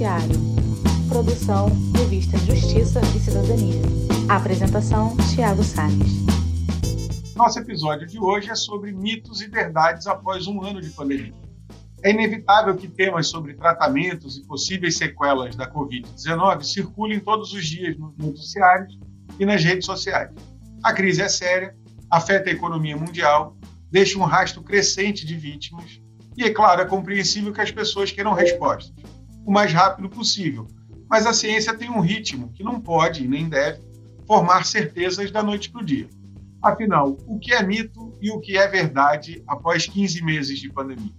Judiciário. Produção Revista Justiça e Cidadania. Apresentação Tiago Salles. Nosso episódio de hoje é sobre mitos e verdades após um ano de pandemia. É inevitável que temas sobre tratamentos e possíveis sequelas da Covid-19 circulem todos os dias nos noticiários e nas redes sociais. A crise é séria, afeta a economia mundial, deixa um rastro crescente de vítimas e, é claro, é compreensível que as pessoas queiram respostas o mais rápido possível. Mas a ciência tem um ritmo que não pode nem deve formar certezas da noite para o dia. Afinal, o que é mito e o que é verdade após 15 meses de pandemia?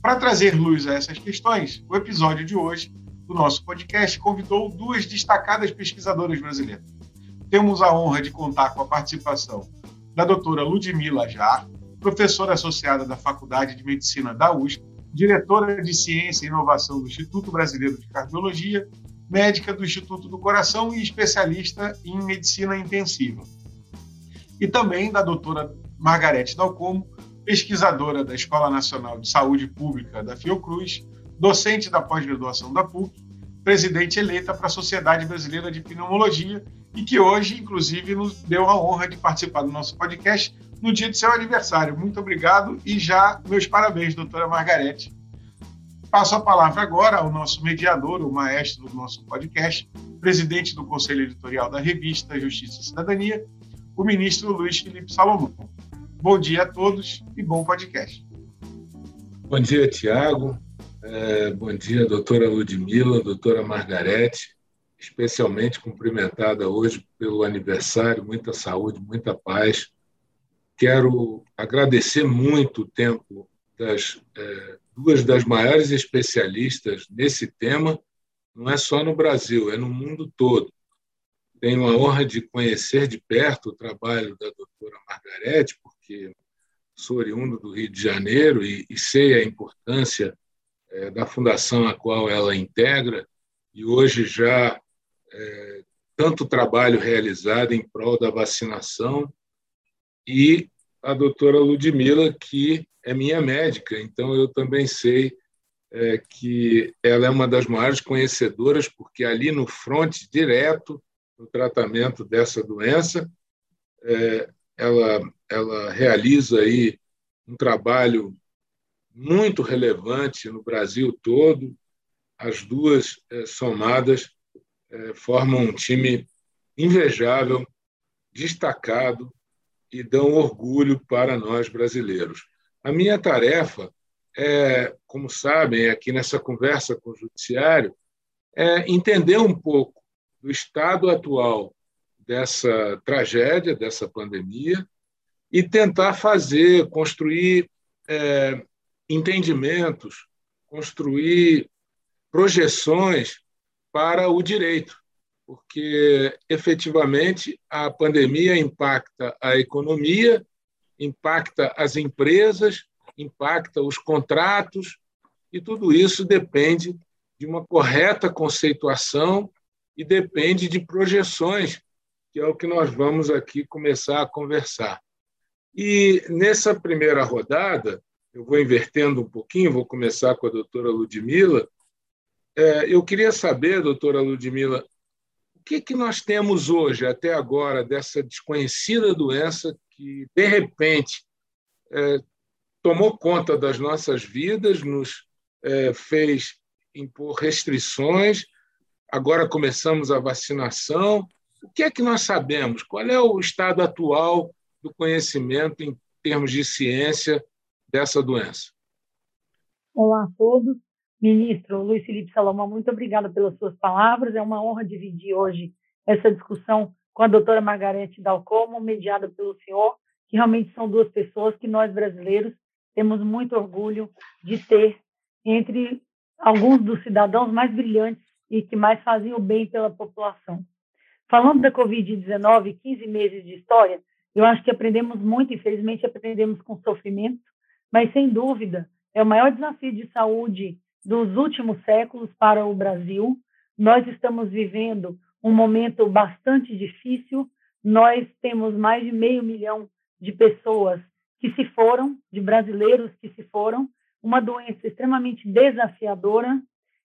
Para trazer luz a essas questões, o episódio de hoje do nosso podcast convidou duas destacadas pesquisadoras brasileiras. Temos a honra de contar com a participação da doutora Ludmila Jar, professora associada da Faculdade de Medicina da USP, diretora de Ciência e Inovação do Instituto Brasileiro de Cardiologia, médica do Instituto do Coração e especialista em medicina intensiva. E também da doutora Margarete Dalcomo, pesquisadora da Escola Nacional de Saúde Pública da Fiocruz, docente da pós-graduação da PUC, presidente eleita para a Sociedade Brasileira de Pneumologia e que hoje, inclusive, nos deu a honra de participar do nosso podcast no dia de seu aniversário. Muito obrigado e já meus parabéns, doutora Margarete. Passo a palavra agora ao nosso mediador, o maestro do nosso podcast, presidente do Conselho Editorial da revista Justiça e Cidadania, o ministro Luiz Felipe Salomão. Bom dia a todos e bom podcast. Bom dia, Tiago. É, bom dia, doutora Ludmila, doutora Margarete, especialmente cumprimentada hoje pelo aniversário, muita saúde, muita paz. Quero agradecer muito o tempo das é, duas das maiores especialistas nesse tema, não é só no Brasil, é no mundo todo. Tenho a honra de conhecer de perto o trabalho da doutora Margarete, porque sou oriundo do Rio de Janeiro e, e sei a importância é, da fundação a qual ela integra, e hoje já é, tanto trabalho realizado em prol da vacinação, e a doutora Ludmila, que é minha médica, então eu também sei é, que ela é uma das maiores conhecedoras, porque ali no fronte direto no tratamento dessa doença, é, ela, ela realiza aí um trabalho muito relevante no Brasil todo. As duas é, somadas é, formam um time invejável, destacado e dão orgulho para nós brasileiros. A minha tarefa é, como sabem, aqui nessa conversa com o judiciário, é entender um pouco do estado atual dessa tragédia, dessa pandemia, e tentar fazer, construir é, entendimentos, construir projeções para o direito, porque efetivamente a pandemia impacta a economia, impacta as empresas, impacta os contratos, e tudo isso depende de uma correta conceituação e depende de projeções que é o que nós vamos aqui começar a conversar. E nessa primeira rodada, eu vou invertendo um pouquinho, vou começar com a doutora Ludmila. É, eu queria saber, doutora Ludmila, o que, que nós temos hoje, até agora, dessa desconhecida doença que, de repente, é, tomou conta das nossas vidas, nos é, fez impor restrições, agora começamos a vacinação, o que é que nós sabemos? Qual é o estado atual do conhecimento em termos de ciência dessa doença? Olá a todos. Ministro Luiz Felipe Salomão, muito obrigada pelas suas palavras. É uma honra dividir hoje essa discussão com a doutora Margarete Dalcomo, mediada pelo senhor, que realmente são duas pessoas que nós brasileiros temos muito orgulho de ter entre alguns dos cidadãos mais brilhantes e que mais faziam o bem pela população. Falando da Covid-19, 15 meses de história, eu acho que aprendemos muito, infelizmente aprendemos com sofrimento, mas sem dúvida é o maior desafio de saúde dos últimos séculos para o Brasil. Nós estamos vivendo um momento bastante difícil. Nós temos mais de meio milhão de pessoas que se foram, de brasileiros que se foram, uma doença extremamente desafiadora,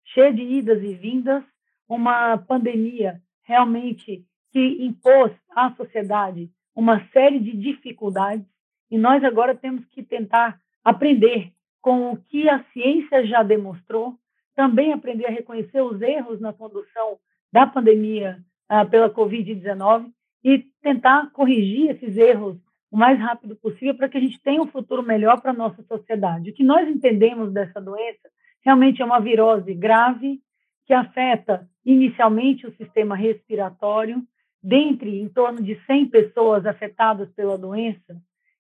cheia de idas e vindas, uma pandemia realmente que impôs à sociedade uma série de dificuldades e nós agora temos que tentar aprender com o que a ciência já demonstrou, também aprender a reconhecer os erros na condução da pandemia ah, pela Covid-19 e tentar corrigir esses erros o mais rápido possível para que a gente tenha um futuro melhor para a nossa sociedade. O que nós entendemos dessa doença realmente é uma virose grave que afeta inicialmente o sistema respiratório, dentre em torno de 100 pessoas afetadas pela doença,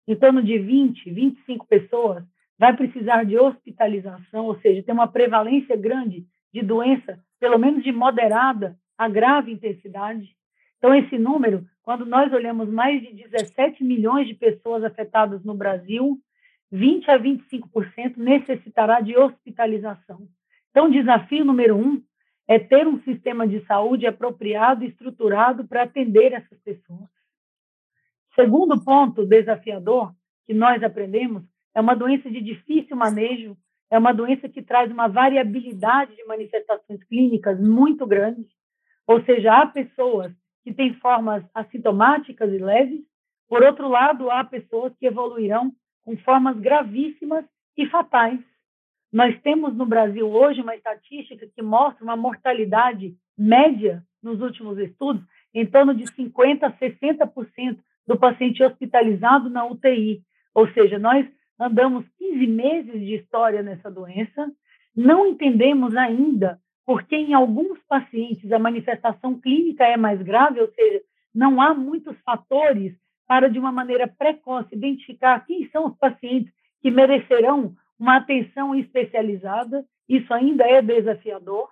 em torno de 20, 25 pessoas vai precisar de hospitalização, ou seja, tem uma prevalência grande de doença, pelo menos de moderada a grave intensidade. Então, esse número, quando nós olhamos mais de 17 milhões de pessoas afetadas no Brasil, 20 a 25% necessitará de hospitalização. Então, desafio número um é ter um sistema de saúde apropriado e estruturado para atender essas pessoas. Segundo ponto desafiador que nós aprendemos é uma doença de difícil manejo, é uma doença que traz uma variabilidade de manifestações clínicas muito grande, ou seja, há pessoas que têm formas assintomáticas e leves, por outro lado, há pessoas que evoluirão com formas gravíssimas e fatais. Nós temos no Brasil hoje uma estatística que mostra uma mortalidade média nos últimos estudos em torno de 50 a 60% do paciente hospitalizado na UTI. Ou seja, nós andamos 15 meses de história nessa doença, não entendemos ainda porque em alguns pacientes a manifestação clínica é mais grave, ou seja, não há muitos fatores para, de uma maneira precoce, identificar quem são os pacientes que merecerão uma atenção especializada. Isso ainda é desafiador,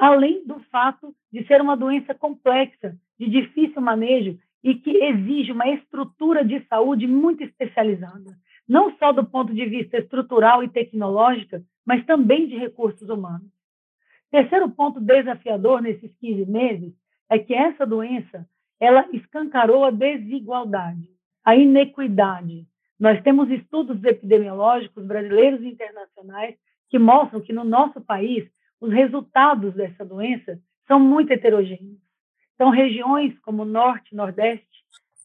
além do fato de ser uma doença complexa, de difícil manejo e que exige uma estrutura de saúde muito especializada, não só do ponto de vista estrutural e tecnológico, mas também de recursos humanos. Terceiro ponto desafiador nesses 15 meses é que essa doença ela escancarou a desigualdade, a inequidade. Nós temos estudos epidemiológicos brasileiros e internacionais que mostram que no nosso país os resultados dessa doença são muito heterogêneos. Então, regiões como Norte, Nordeste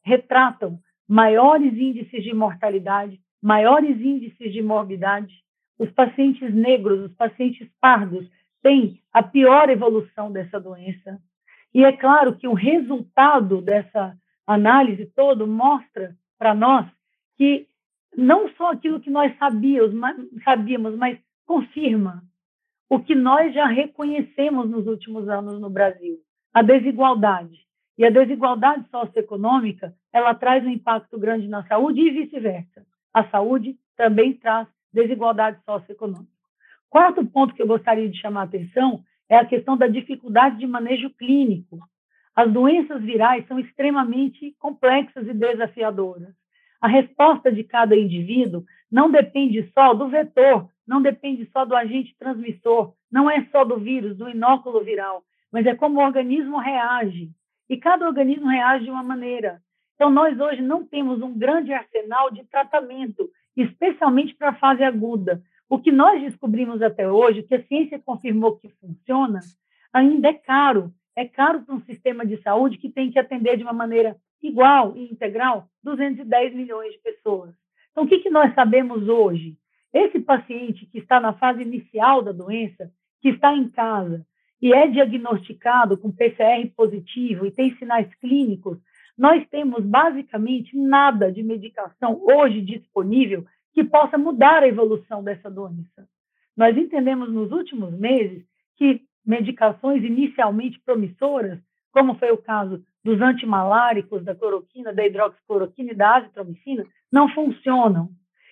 retratam maiores índices de mortalidade, maiores índices de morbidade. Os pacientes negros, os pacientes pardos, têm a pior evolução dessa doença. E é claro que o resultado dessa análise todo mostra para nós que não só aquilo que nós sabíamos, sabíamos, mas confirma o que nós já reconhecemos nos últimos anos no Brasil, a desigualdade. E a desigualdade socioeconômica, ela traz um impacto grande na saúde e vice-versa. A saúde também traz desigualdade socioeconômica. Quarto ponto que eu gostaria de chamar a atenção é a questão da dificuldade de manejo clínico. As doenças virais são extremamente complexas e desafiadoras. A resposta de cada indivíduo não depende só do vetor, não depende só do agente transmissor, não é só do vírus, do inóculo viral, mas é como o organismo reage. E cada organismo reage de uma maneira. Então, nós hoje não temos um grande arsenal de tratamento, especialmente para a fase aguda. O que nós descobrimos até hoje, que a ciência confirmou que funciona, ainda é caro. É caro para um sistema de saúde que tem que atender de uma maneira igual e integral 210 milhões de pessoas. Então, o que, que nós sabemos hoje? Esse paciente que está na fase inicial da doença, que está em casa e é diagnosticado com PCR positivo e tem sinais clínicos, nós temos basicamente nada de medicação hoje disponível que possa mudar a evolução dessa doença. Nós entendemos nos últimos meses que medicações inicialmente promissoras, como foi o caso dos antimaláricos, da cloroquina, da hidroxicloroquina e da azitromicina, não funcionam.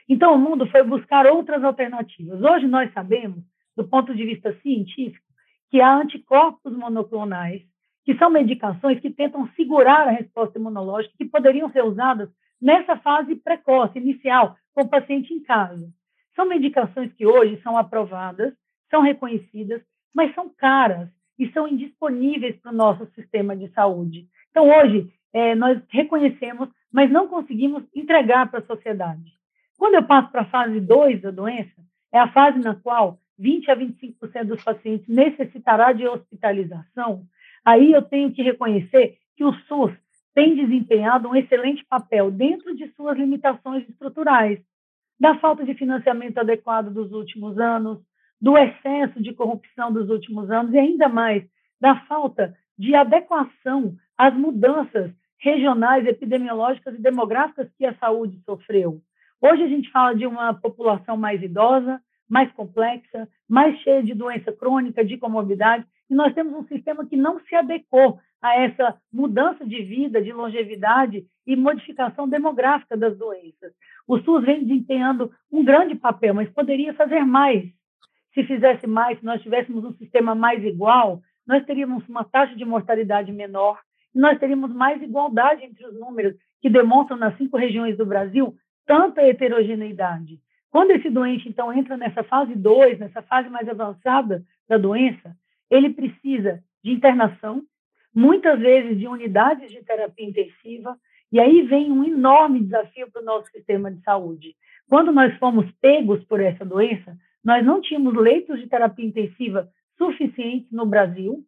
Então, o mundo foi buscar outras alternativas. Hoje, nós sabemos, do ponto de vista científico, que há anticorpos monoclonais, que são medicações que tentam segurar a resposta imunológica, que poderiam ser usadas nessa fase precoce, inicial, com o paciente em casa. São medicações que hoje são aprovadas, são reconhecidas, mas são caras e são indisponíveis para o nosso sistema de saúde. Então, hoje, é, nós reconhecemos, mas não conseguimos entregar para a sociedade. Quando eu passo para a fase 2 da doença, é a fase na qual 20 a 25% dos pacientes necessitará de hospitalização, aí eu tenho que reconhecer que o SUS tem desempenhado um excelente papel dentro de suas limitações estruturais, da falta de financiamento adequado dos últimos anos, do excesso de corrupção dos últimos anos e ainda mais da falta de adequação às mudanças regionais, epidemiológicas e demográficas que a saúde sofreu. Hoje a gente fala de uma população mais idosa, mais complexa, mais cheia de doença crônica, de comorbidade, e nós temos um sistema que não se adequou a essa mudança de vida, de longevidade e modificação demográfica das doenças. O SUS vem desempenhando um grande papel, mas poderia fazer mais. Se fizesse mais, se nós tivéssemos um sistema mais igual, nós teríamos uma taxa de mortalidade menor, nós teríamos mais igualdade entre os números que demonstram nas cinco regiões do Brasil tanta heterogeneidade. Quando esse doente, então, entra nessa fase 2, nessa fase mais avançada da doença, ele precisa de internação, muitas vezes de unidades de terapia intensiva, e aí vem um enorme desafio para o nosso sistema de saúde. Quando nós fomos pegos por essa doença, nós não tínhamos leitos de terapia intensiva suficientes no Brasil,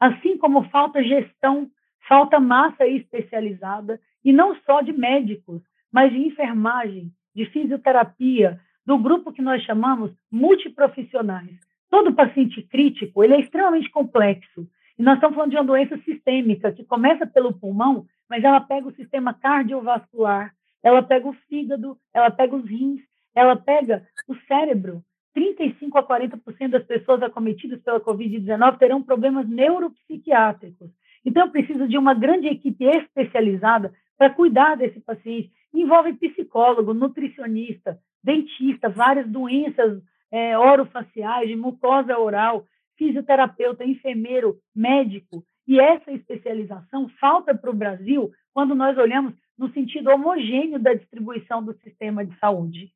assim como falta gestão, falta massa especializada, e não só de médicos, mas de enfermagem, de fisioterapia, do grupo que nós chamamos multiprofissionais. Todo paciente crítico ele é extremamente complexo. E nós estamos falando de uma doença sistêmica que começa pelo pulmão, mas ela pega o sistema cardiovascular, ela pega o fígado, ela pega os rins, ela pega o cérebro. 35 a 40% das pessoas acometidas pela Covid-19 terão problemas neuropsiquiátricos. Então, eu preciso de uma grande equipe especializada para cuidar desse paciente. Envolve psicólogo, nutricionista, dentista, várias doenças é, orofaciais, de mucosa oral, fisioterapeuta, enfermeiro, médico. E essa especialização falta para o Brasil quando nós olhamos no sentido homogêneo da distribuição do sistema de saúde.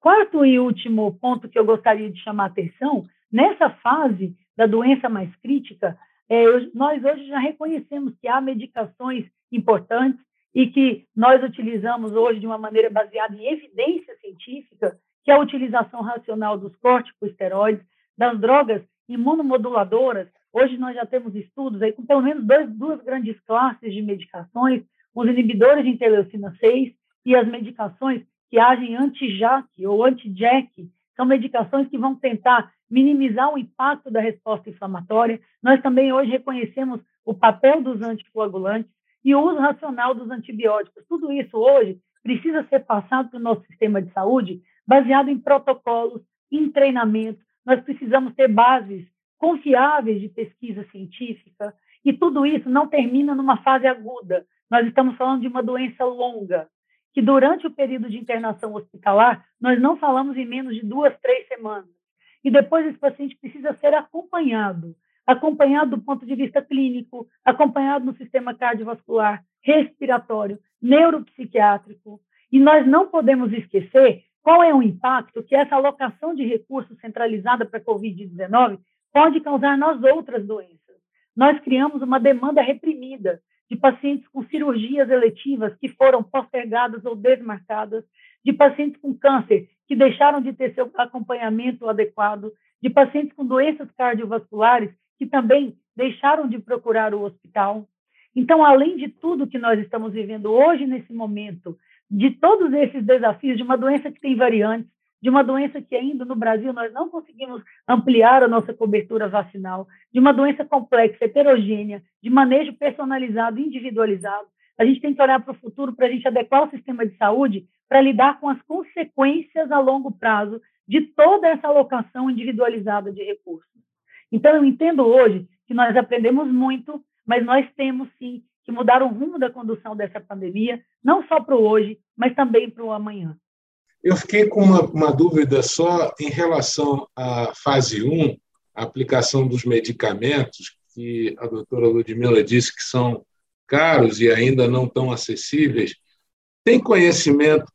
Quarto e último ponto que eu gostaria de chamar a atenção, nessa fase da doença mais crítica, é, nós hoje já reconhecemos que há medicações importantes e que nós utilizamos hoje de uma maneira baseada em evidência científica, que é a utilização racional dos corticosteroides, das drogas imunomoduladoras. Hoje nós já temos estudos aí com pelo menos dois, duas grandes classes de medicações, os inibidores de interleucina 6 e as medicações que agem anti-JAK ou anti-JAK, são medicações que vão tentar minimizar o impacto da resposta inflamatória. Nós também hoje reconhecemos o papel dos anticoagulantes e o uso racional dos antibióticos. Tudo isso hoje precisa ser passado para o nosso sistema de saúde baseado em protocolos, em treinamento. Nós precisamos ter bases confiáveis de pesquisa científica e tudo isso não termina numa fase aguda. Nós estamos falando de uma doença longa, que durante o período de internação hospitalar, nós não falamos em menos de duas, três semanas. E depois esse paciente precisa ser acompanhado acompanhado do ponto de vista clínico, acompanhado no sistema cardiovascular, respiratório, neuropsiquiátrico. E nós não podemos esquecer qual é o impacto que essa alocação de recursos centralizada para a Covid-19 pode causar nas outras doenças. Nós criamos uma demanda reprimida de pacientes com cirurgias eletivas que foram postergadas ou desmarcadas, de pacientes com câncer que deixaram de ter seu acompanhamento adequado, de pacientes com doenças cardiovasculares que também deixaram de procurar o hospital. Então, além de tudo que nós estamos vivendo hoje, nesse momento, de todos esses desafios, de uma doença que tem variantes, de uma doença que ainda no Brasil nós não conseguimos ampliar a nossa cobertura vacinal, de uma doença complexa, heterogênea, de manejo personalizado, individualizado, a gente tem que olhar para o futuro para a gente adequar o sistema de saúde para lidar com as consequências a longo prazo de toda essa alocação individualizada de recursos. Então, eu entendo hoje que nós aprendemos muito, mas nós temos sim que mudar o rumo da condução dessa pandemia, não só para o hoje, mas também para o amanhã. Eu fiquei com uma, uma, dúvida só em relação à fase 1, a aplicação dos medicamentos, que a doutora Ludmila disse que são caros e ainda não tão acessíveis. Tem conhecimento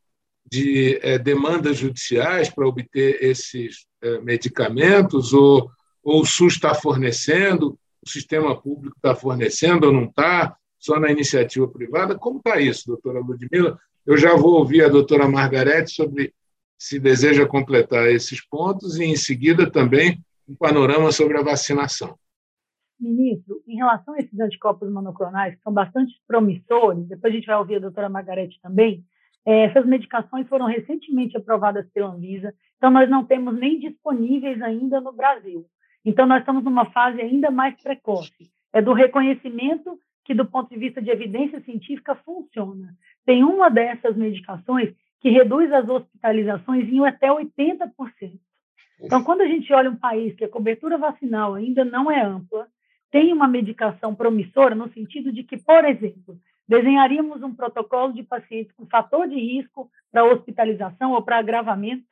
de é, demandas judiciais para obter esses é, medicamentos ou ou o SUS está fornecendo, o sistema público está fornecendo ou não está, só na iniciativa privada? Como está isso, doutora Ludmila? Eu já vou ouvir a doutora Margarete sobre se deseja completar esses pontos e, em seguida, também um panorama sobre a vacinação. Ministro, em relação a esses anticorpos monoclonais, que são bastante promissores, depois a gente vai ouvir a doutora Margarete também, é, essas medicações foram recentemente aprovadas pela Anvisa, então nós não temos nem disponíveis ainda no Brasil. Então nós estamos numa fase ainda mais precoce. É do reconhecimento que, do ponto de vista de evidência científica, funciona. Tem uma dessas medicações que reduz as hospitalizações em até 80%. Então, quando a gente olha um país que a cobertura vacinal ainda não é ampla, tem uma medicação promissora no sentido de que, por exemplo, desenharíamos um protocolo de pacientes com fator de risco para hospitalização ou para agravamento,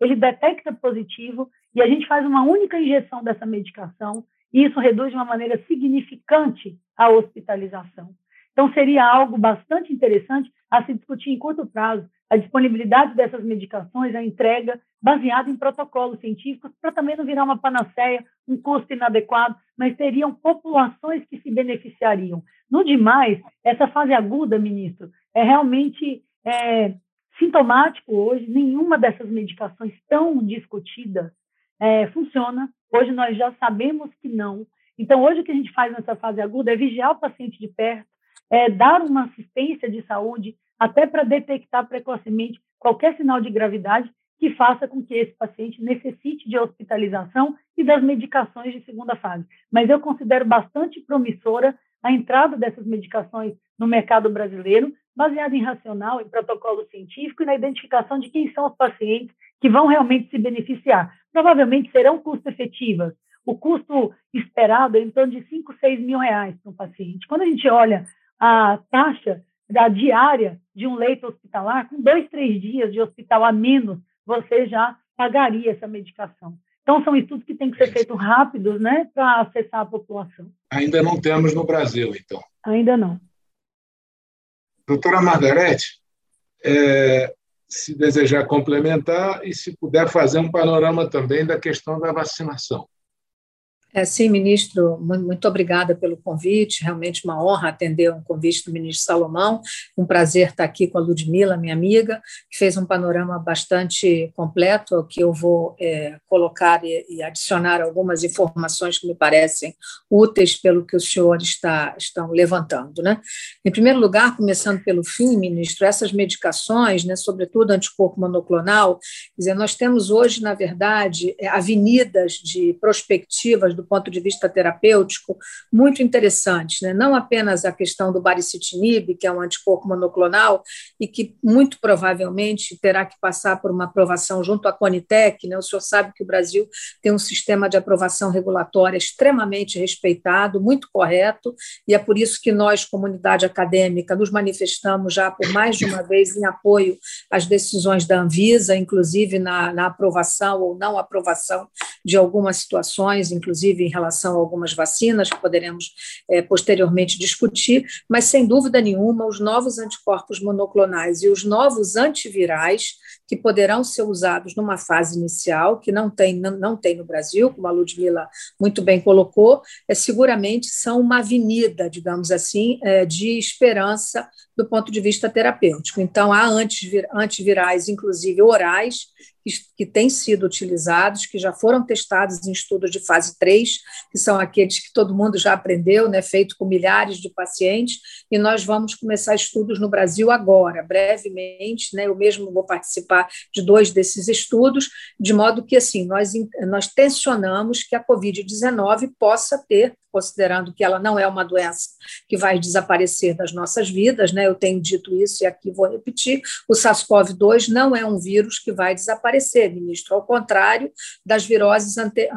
ele detecta positivo e a gente faz uma única injeção dessa medicação e isso reduz de uma maneira significante a hospitalização. Então, seria algo bastante interessante a se discutir em curto prazo a disponibilidade dessas medicações, a entrega baseada em protocolos científicos, para também não virar uma panaceia, um custo inadequado, mas teriam populações que se beneficiariam. No demais, essa fase aguda, ministro, é realmente é, sintomático hoje, nenhuma dessas medicações tão discutidas é, funciona. Hoje nós já sabemos que não. Então, hoje o que a gente faz nessa fase aguda é vigiar o paciente de perto, é, dar uma assistência de saúde, até para detectar precocemente qualquer sinal de gravidade que faça com que esse paciente necessite de hospitalização e das medicações de segunda fase. Mas eu considero bastante promissora a entrada dessas medicações no mercado brasileiro, baseada em racional, em protocolo científico e na identificação de quem são os pacientes que vão realmente se beneficiar. Provavelmente serão custo-efetivas. O custo esperado é em torno de 5, 6 mil reais para um paciente. Quando a gente olha a taxa da diária de um leito hospitalar, com dois, três dias de hospital a menos, você já pagaria essa medicação. Então, são estudos que têm que ser feitos rápidos, né, para acessar a população. Ainda não temos no Brasil, então. Ainda não. Doutora Margarete, é, se desejar complementar e se puder fazer um panorama também da questão da vacinação. É, sim, ministro, muito obrigada pelo convite. Realmente uma honra atender um convite do ministro Salomão. Um prazer estar aqui com a Ludmila, minha amiga, que fez um panorama bastante completo, que eu vou é, colocar e, e, adicionar algumas informações que me parecem úteis pelo que o senhor está estão levantando. Né? Em primeiro lugar, começando pelo fim, ministro, essas medicações, né, sobretudo anticorpo monoclonal, dizer, nós temos hoje, na verdade, é, avenidas de perspectivas do do ponto de vista terapêutico muito interessantes, né? não apenas a questão do baricitinib, que é um anticorpo monoclonal e que muito provavelmente terá que passar por uma aprovação junto à Conitec, né? o senhor sabe que o Brasil tem um sistema de aprovação regulatória extremamente respeitado, muito correto, e é por isso que nós, comunidade acadêmica, nos manifestamos já por mais de uma vez em apoio às decisões da Anvisa, inclusive na, na aprovação ou não aprovação de algumas situações, inclusive inclusive em relação a algumas vacinas que poderemos é, posteriormente discutir, mas sem dúvida nenhuma, os novos anticorpos monoclonais e os novos antivirais que poderão ser usados numa fase inicial, que não tem, não, não tem no Brasil, como a Ludmila muito bem colocou, é, seguramente são uma avenida, digamos assim, é, de esperança do ponto de vista terapêutico. Então, há antivirais, inclusive orais, que, têm sido utilizados, que já foram testados em estudos de fase 3, que são aqueles que todo mundo já aprendeu, né, feito com milhares de pacientes, e nós vamos começar estudos no Brasil agora, brevemente, né, eu mesmo vou participar de dois desses estudos, de modo que, assim, nós, nós tensionamos que a Covid-19 possa ter considerando que ela não é uma doença que vai desaparecer das nossas vidas, né? Eu tenho dito isso e aqui vou repetir: o SARS-CoV-2 não é um vírus que vai desaparecer, ministro, ao contrário das viroses ante,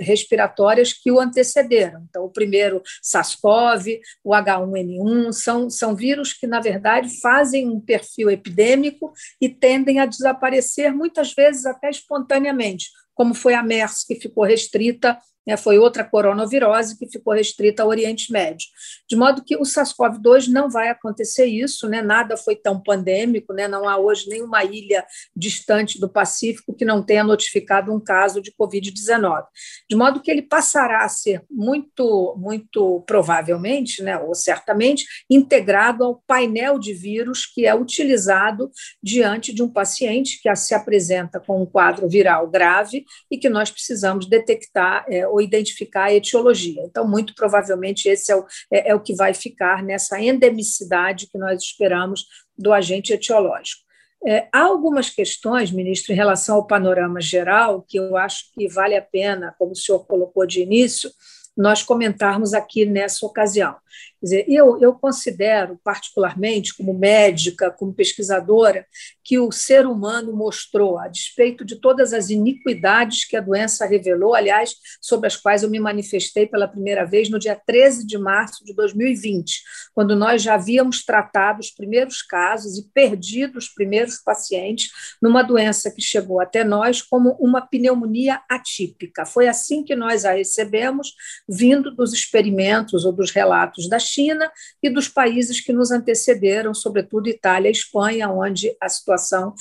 respiratórias que o antecederam. Então, o primeiro SARS-CoV, o H1N1, são, são vírus que, na verdade, fazem um perfil epidêmico e tendem a desaparecer, muitas vezes até espontaneamente, como foi a MERS, que ficou restrita né, foi outra coronavirose que ficou restrita ao Oriente Médio. De modo que o SARS-CoV-2 não vai acontecer isso, né, nada foi tão pandêmico, né, não há hoje nenhuma ilha distante do Pacífico que não tenha notificado um caso de Covid-19. De modo que ele passará a ser muito, muito provavelmente, né, ou certamente, integrado ao painel de vírus que é utilizado diante de um paciente que se apresenta com um quadro viral grave e que nós precisamos detectar é, ou identificar a etiologia. Então, muito provavelmente, esse é o, é, é o que vai ficar nessa endemicidade que nós esperamos do agente etiológico. É, há algumas questões, ministro, em relação ao panorama geral, que eu acho que vale a pena, como o senhor colocou de início, nós comentarmos aqui nessa ocasião. Quer dizer, eu, eu considero, particularmente, como médica, como pesquisadora, que o ser humano mostrou, a despeito de todas as iniquidades que a doença revelou, aliás, sobre as quais eu me manifestei pela primeira vez no dia 13 de março de 2020, quando nós já havíamos tratado os primeiros casos e perdido os primeiros pacientes numa doença que chegou até nós como uma pneumonia atípica. Foi assim que nós a recebemos, vindo dos experimentos ou dos relatos da China e dos países que nos antecederam, sobretudo Itália e Espanha, onde a situação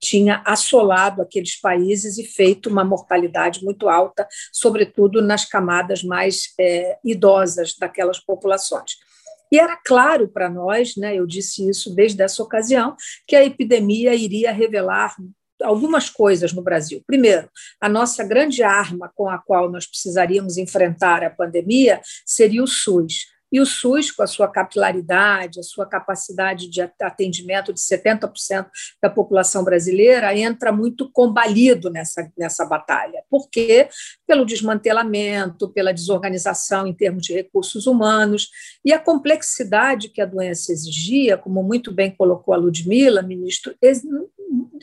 tinha assolado aqueles países e feito uma mortalidade muito alta, sobretudo nas camadas mais é, idosas daquelas populações. E era claro para nós, né, eu disse isso desde essa ocasião, que a epidemia iria revelar algumas coisas no Brasil. Primeiro, a nossa grande arma com a qual nós precisaríamos enfrentar a pandemia seria o SUS. E o SUS, com a sua capilaridade, a sua capacidade de atendimento de 70% da população brasileira, entra muito combalido nessa, nessa batalha. Por quê? Pelo desmantelamento, pela desorganização em termos de recursos humanos e a complexidade que a doença exigia, como muito bem colocou a Ludmila, ministro,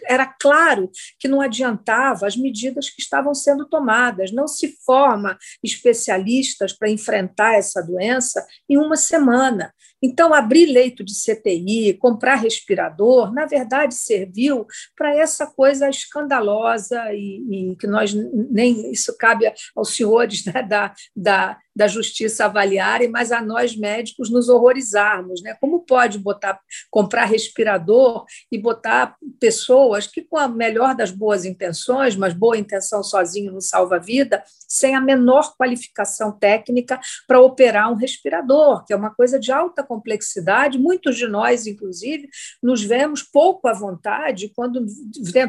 era claro que não adiantava as medidas que estavam sendo tomadas. Não se forma especialistas para enfrentar essa doença em uma semana. Então, abrir leito de CTI, comprar respirador, na verdade, serviu para essa coisa escandalosa e, e, que nós nem isso cabe aos senhores né, da, da, da justiça avaliarem, mas a nós médicos nos horrorizarmos. Né? Como pode botar, comprar respirador e botar pessoas que, com a melhor das boas intenções, mas boa intenção sozinho não salva a vida, sem a menor qualificação técnica para operar um respirador, que é uma coisa de alta complexidade. Muitos de nós, inclusive, nos vemos pouco à vontade quando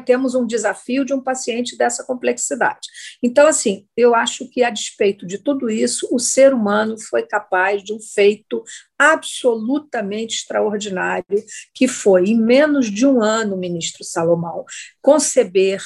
temos um desafio de um paciente dessa complexidade. Então, assim, eu acho que, a despeito de tudo isso, o ser humano foi capaz de um feito absolutamente extraordinário, que foi, em menos de um ano, ministro Salomão, conceber,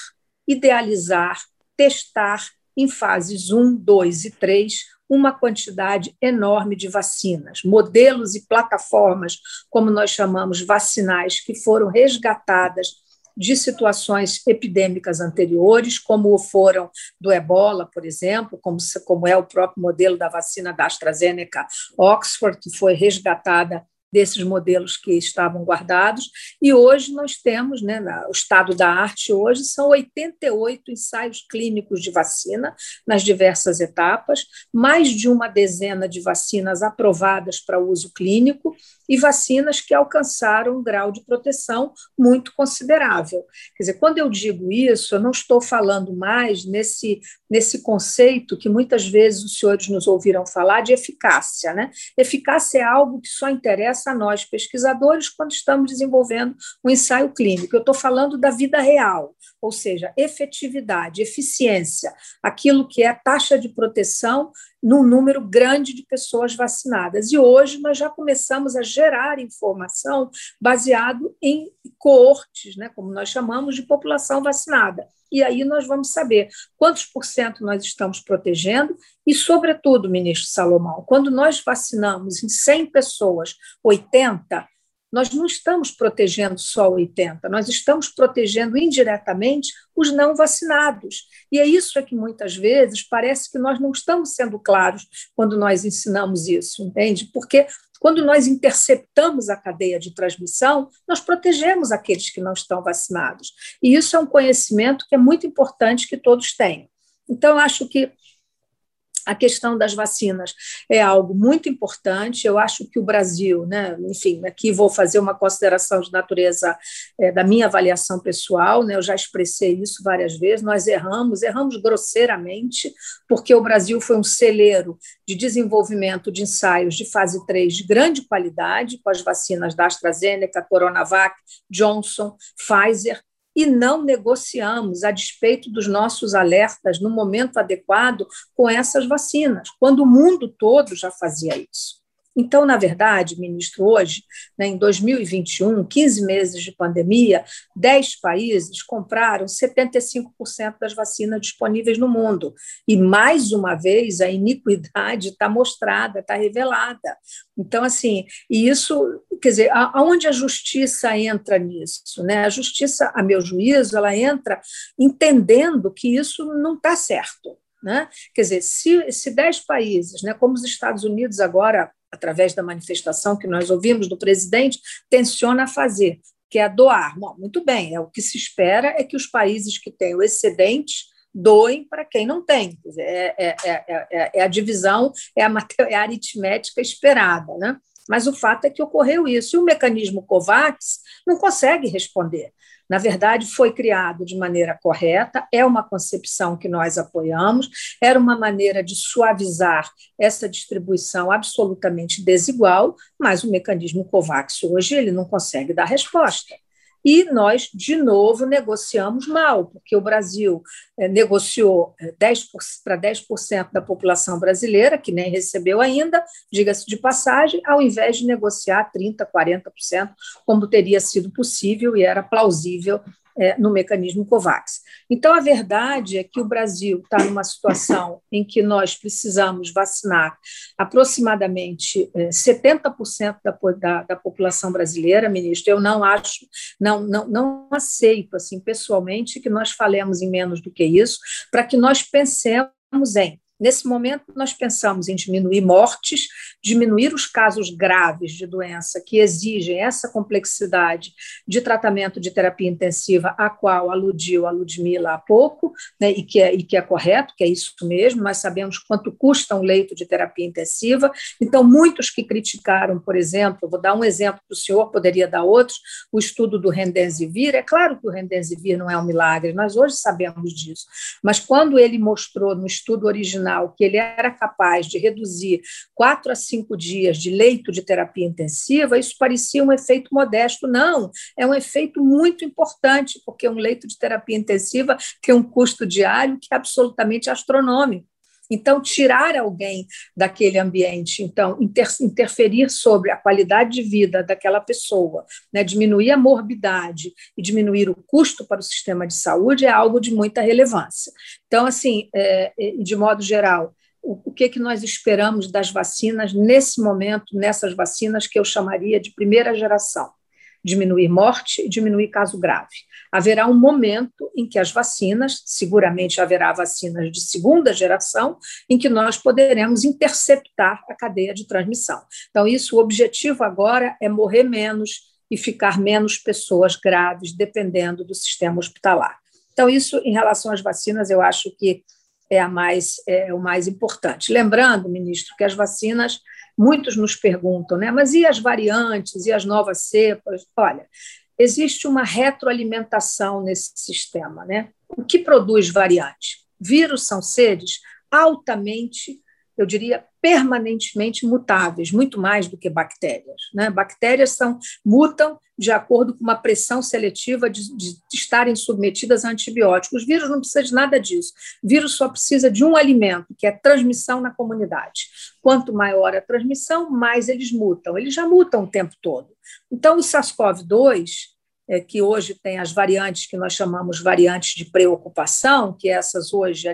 idealizar, testar em fases 1, 2 e 3 uma quantidade enorme de vacinas, modelos e plataformas, como nós chamamos, vacinais, que foram resgatadas de situações epidêmicas anteriores, como foram do ebola, por exemplo, como, como é o próprio modelo da vacina da AstraZeneca Oxford, que foi resgatada desses modelos que estavam guardados. E hoje nós temos, né, o estado da arte hoje, são 88 ensaios clínicos de vacina nas diversas etapas, mais de uma dezena de vacinas aprovadas para uso clínico e vacinas que alcançaram um grau de proteção muito considerável. Quer dizer, quando eu digo isso, eu não estou falando mais nesse, nesse conceito que muitas vezes os senhores nos ouviram falar de eficácia. Né? Eficácia é algo que só interessa a nós, pesquisadores, quando estamos desenvolvendo um ensaio clínico. Eu estou falando da vida real, ou seja, efetividade, eficiência, aquilo que é taxa de proteção num número grande de pessoas vacinadas. E hoje nós já começamos a gerar informação baseado em coortes, né, como nós chamamos de população vacinada. E aí nós vamos saber quantos por cento nós estamos protegendo e, sobretudo, ministro Salomão, quando nós vacinamos em 100 pessoas 80, nós não estamos protegendo só 80, nós estamos protegendo indiretamente os não vacinados. E é isso é que muitas vezes parece que nós não estamos sendo claros quando nós ensinamos isso, entende? Porque quando nós interceptamos a cadeia de transmissão, nós protegemos aqueles que não estão vacinados. E isso é um conhecimento que é muito importante que todos tenham. Então, acho que a questão das vacinas é algo muito importante. Eu acho que o Brasil, né, enfim, aqui vou fazer uma consideração de natureza é, da minha avaliação pessoal, né, eu já expressei isso várias vezes. Nós erramos, erramos grosseiramente, porque o Brasil foi um celeiro de desenvolvimento de ensaios de fase 3 de grande qualidade, com as vacinas da AstraZeneca, Coronavac, Johnson, Pfizer, e não negociamos, a despeito dos nossos alertas, no momento adequado, com essas vacinas, quando o mundo todo já fazia isso. Então, na verdade, ministro, hoje, né, em 2021, 15 meses de pandemia, 10 países compraram 75% das vacinas disponíveis no mundo. E, mais uma vez, a iniquidade está mostrada, está revelada. Então, assim, e isso, quer dizer, aonde a justiça entra nisso? Né? A justiça, a meu juízo, ela entra entendendo que isso não está certo. Né? Quer dizer, se, se 10 países, né, como os Estados Unidos agora através da manifestação que nós ouvimos do presidente, tenciona fazer, que é doar. Bom, muito bem, é o que se espera é que os países que têm o excedente doem para quem não tem. É, é, é, é, a divisão, é a, é a aritmética esperada. Né? Mas o fato é que ocorreu isso. E o mecanismo COVAX não consegue responder na verdade, foi criado de maneira correta, é uma concepção que nós apoiamos, era uma maneira de suavizar essa distribuição absolutamente desigual, mas o mecanismo COVAX hoje ele não consegue dar resposta. E nós, de novo, negociamos mal, porque o Brasil é, negociou 10 para 10% da população brasileira, que nem recebeu ainda, diga-se de passagem, ao invés de negociar 30%, 40%, como teria sido possível e era plausível é, no mecanismo COVAX. Então, a verdade é que o Brasil está numa situação em que nós precisamos vacinar aproximadamente é, 70% da, da, da, população brasileira, ministro. Eu não acho, não, não, não aceito, assim, pessoalmente, que nós falemos em menos do que isso, para que nós pensemos em Nesse momento, nós pensamos em diminuir mortes, diminuir os casos graves de doença que exigem essa complexidade de tratamento de terapia intensiva, a qual aludiu a Ludmila há pouco, né, e, que é, e que é correto, que é isso mesmo, nós sabemos quanto custa um leito de terapia intensiva. Então, muitos que criticaram, por exemplo, vou dar um exemplo para o senhor, poderia dar outros, o estudo do Rendenzivir. É claro que o Rendenzivir não é um milagre, nós hoje sabemos disso, mas quando ele mostrou no estudo original que ele era capaz de reduzir quatro a cinco dias de leito de terapia intensiva, isso parecia um efeito modesto. Não, é um efeito muito importante, porque um leito de terapia intensiva tem um custo diário que é absolutamente astronômico. Então, tirar alguém daquele ambiente, então, inter, interferir sobre a qualidade de vida daquela pessoa, né, diminuir a morbidade e diminuir o custo para o sistema de saúde é algo de muita relevância. Então, assim, é, é de modo geral, o, que, que nós esperamos das vacinas nesse momento, nessas vacinas que eu chamaria de primeira geração? Diminuir morte e diminuir caso grave. Haverá um momento em que as vacinas, seguramente haverá vacinas de segunda geração, em que nós poderemos interceptar a cadeia de transmissão. Então, isso, o objetivo agora é morrer menos e ficar menos pessoas graves, dependendo do sistema hospitalar. Então, isso, em relação às vacinas, eu acho que é, a mais, é o mais importante. Lembrando, ministro, que as vacinas muitos nos perguntam, né? Mas e as variantes e as novas cepas? Olha, existe uma retroalimentação nesse sistema, né? O que produz variante? Vírus são seres altamente eu diria, permanentemente mutáveis, muito mais do que bactérias. Né? Bactérias são, mutam de acordo com uma pressão seletiva de, de, estarem submetidas a antibióticos. Os vírus não precisam de nada disso. O vírus só precisa de um alimento, que é transmissão na comunidade. Quanto maior a transmissão, mais eles mutam. Eles já mutam o tempo todo. Então, o SARS-CoV-2 é, que hoje tem as variantes que nós chamamos variantes de preocupação, que essas hoje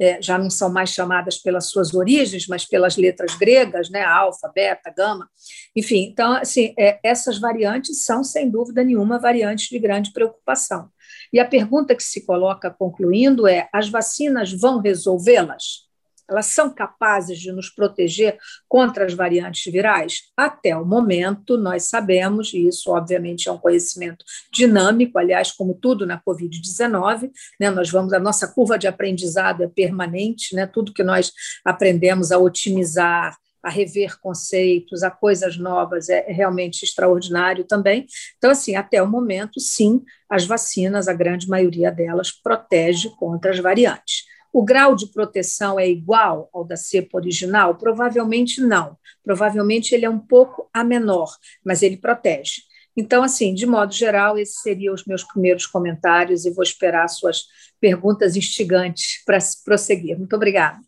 é, já não são mais chamadas pelas suas origens, mas pelas letras gregas, né, alfa, beta, gama, enfim. Então, assim, é, essas variantes são, sem dúvida nenhuma, variantes de grande preocupação. E a pergunta que se coloca concluindo é: as vacinas vão resolvê-las? Elas são capazes de nos proteger contra as variantes virais? Até o momento, nós sabemos, e isso obviamente é um conhecimento dinâmico, aliás, como tudo na Covid-19, né, nós vamos, a nossa curva de aprendizado é permanente, né, tudo que nós aprendemos a otimizar, a rever conceitos, a coisas novas, é realmente extraordinário também. Então, assim, até o momento, sim, as vacinas, a grande maioria delas, protege contra as variantes. O grau de proteção é igual ao da cepa original? Provavelmente não. Provavelmente ele é um pouco a menor, mas ele protege. Então, assim, de modo geral, esses seriam os meus primeiros comentários e vou esperar suas perguntas instigantes para prosseguir. Muito obrigada.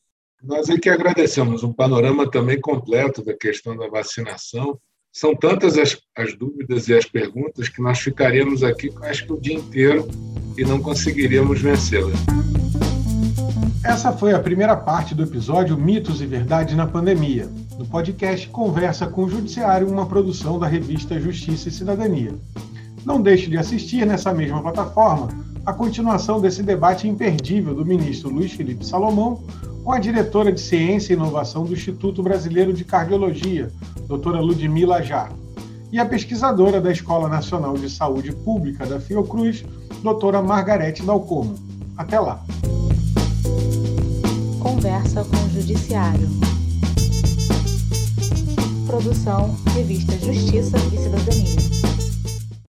Nós é que agradecemos um panorama também completo da questão da vacinação. São tantas as, as dúvidas e as perguntas que nós ficaríamos aqui, acho que o dia inteiro, e não conseguiríamos vencê-las. Essa foi a primeira parte do episódio Mitos e Verdades na Pandemia, do podcast Conversa com o Judiciário, uma produção da revista Justiça e Cidadania. Não deixe de assistir nessa mesma plataforma a continuação desse debate imperdível do ministro Luiz Felipe Salomão com a diretora de Ciência e Inovação do Instituto Brasileiro de Cardiologia, doutora Ludmila Já, e a pesquisadora da Escola Nacional de Saúde Pública da Fiocruz, doutora Margarete Dalcomo. Até lá. Conversa com o Judiciário. Produção Revista Justiça e Cidadania.